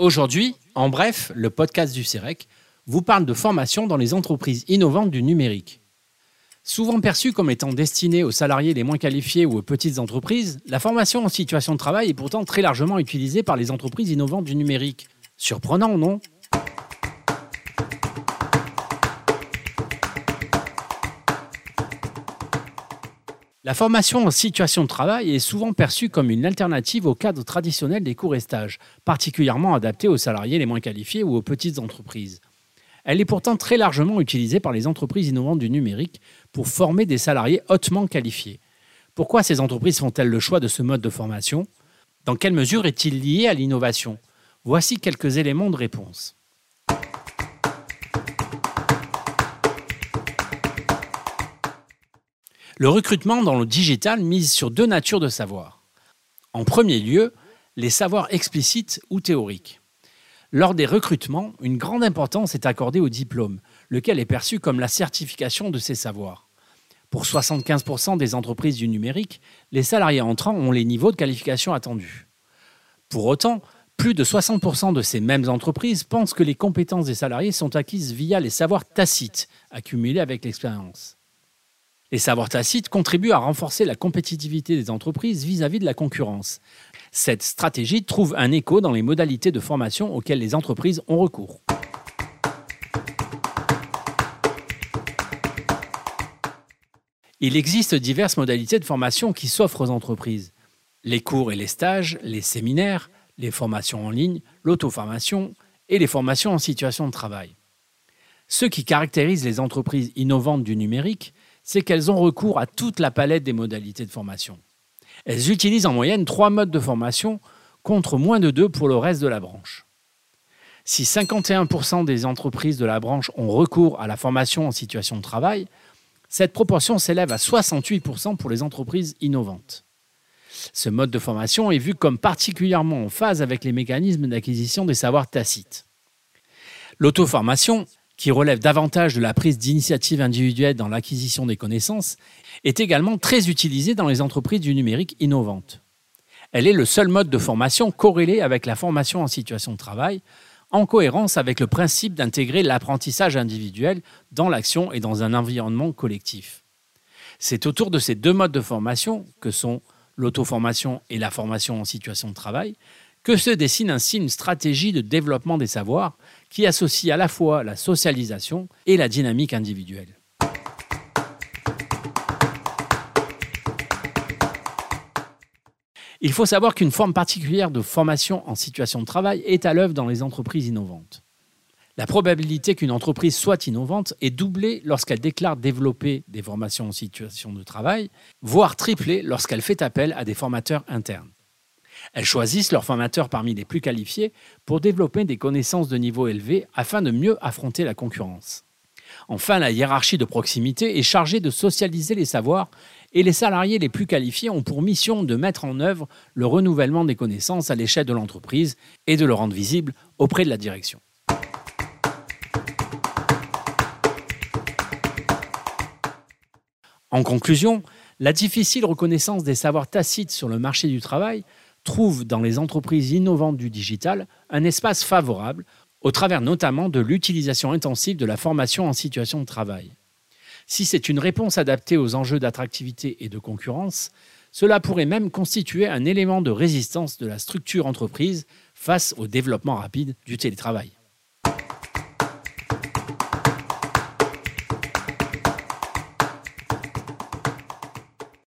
Aujourd'hui, en bref, le podcast du CEREC vous parle de formation dans les entreprises innovantes du numérique. Souvent perçue comme étant destinée aux salariés les moins qualifiés ou aux petites entreprises, la formation en situation de travail est pourtant très largement utilisée par les entreprises innovantes du numérique. Surprenant, non? La formation en situation de travail est souvent perçue comme une alternative au cadre traditionnel des cours et stages, particulièrement adaptée aux salariés les moins qualifiés ou aux petites entreprises. Elle est pourtant très largement utilisée par les entreprises innovantes du numérique pour former des salariés hautement qualifiés. Pourquoi ces entreprises font-elles le choix de ce mode de formation? Dans quelle mesure est-il lié à l'innovation? Voici quelques éléments de réponse. Le recrutement dans le digital mise sur deux natures de savoir. En premier lieu, les savoirs explicites ou théoriques. Lors des recrutements, une grande importance est accordée au diplôme, lequel est perçu comme la certification de ces savoirs. Pour 75% des entreprises du numérique, les salariés entrants ont les niveaux de qualification attendus. Pour autant, plus de 60% de ces mêmes entreprises pensent que les compétences des salariés sont acquises via les savoirs tacites accumulés avec l'expérience. Les savoirs tacites contribuent à renforcer la compétitivité des entreprises vis-à-vis de la concurrence. Cette stratégie trouve un écho dans les modalités de formation auxquelles les entreprises ont recours. Il existe diverses modalités de formation qui s'offrent aux entreprises. Les cours et les stages, les séminaires, les formations en ligne, l'auto-formation et les formations en situation de travail. Ce qui caractérise les entreprises innovantes du numérique, c'est qu'elles ont recours à toute la palette des modalités de formation. Elles utilisent en moyenne trois modes de formation contre moins de deux pour le reste de la branche. Si 51% des entreprises de la branche ont recours à la formation en situation de travail, cette proportion s'élève à 68% pour les entreprises innovantes. Ce mode de formation est vu comme particulièrement en phase avec les mécanismes d'acquisition des savoirs tacites. L'auto-formation qui relève davantage de la prise d'initiative individuelle dans l'acquisition des connaissances, est également très utilisée dans les entreprises du numérique innovantes. Elle est le seul mode de formation corrélé avec la formation en situation de travail, en cohérence avec le principe d'intégrer l'apprentissage individuel dans l'action et dans un environnement collectif. C'est autour de ces deux modes de formation, que sont l'auto-formation et la formation en situation de travail, que se dessine ainsi une stratégie de développement des savoirs qui associe à la fois la socialisation et la dynamique individuelle. Il faut savoir qu'une forme particulière de formation en situation de travail est à l'œuvre dans les entreprises innovantes. La probabilité qu'une entreprise soit innovante est doublée lorsqu'elle déclare développer des formations en situation de travail, voire triplée lorsqu'elle fait appel à des formateurs internes. Elles choisissent leurs formateurs parmi les plus qualifiés pour développer des connaissances de niveau élevé afin de mieux affronter la concurrence. Enfin, la hiérarchie de proximité est chargée de socialiser les savoirs et les salariés les plus qualifiés ont pour mission de mettre en œuvre le renouvellement des connaissances à l'échelle de l'entreprise et de le rendre visible auprès de la direction. En conclusion, la difficile reconnaissance des savoirs tacites sur le marché du travail trouve dans les entreprises innovantes du digital un espace favorable, au travers notamment de l'utilisation intensive de la formation en situation de travail. Si c'est une réponse adaptée aux enjeux d'attractivité et de concurrence, cela pourrait même constituer un élément de résistance de la structure entreprise face au développement rapide du télétravail.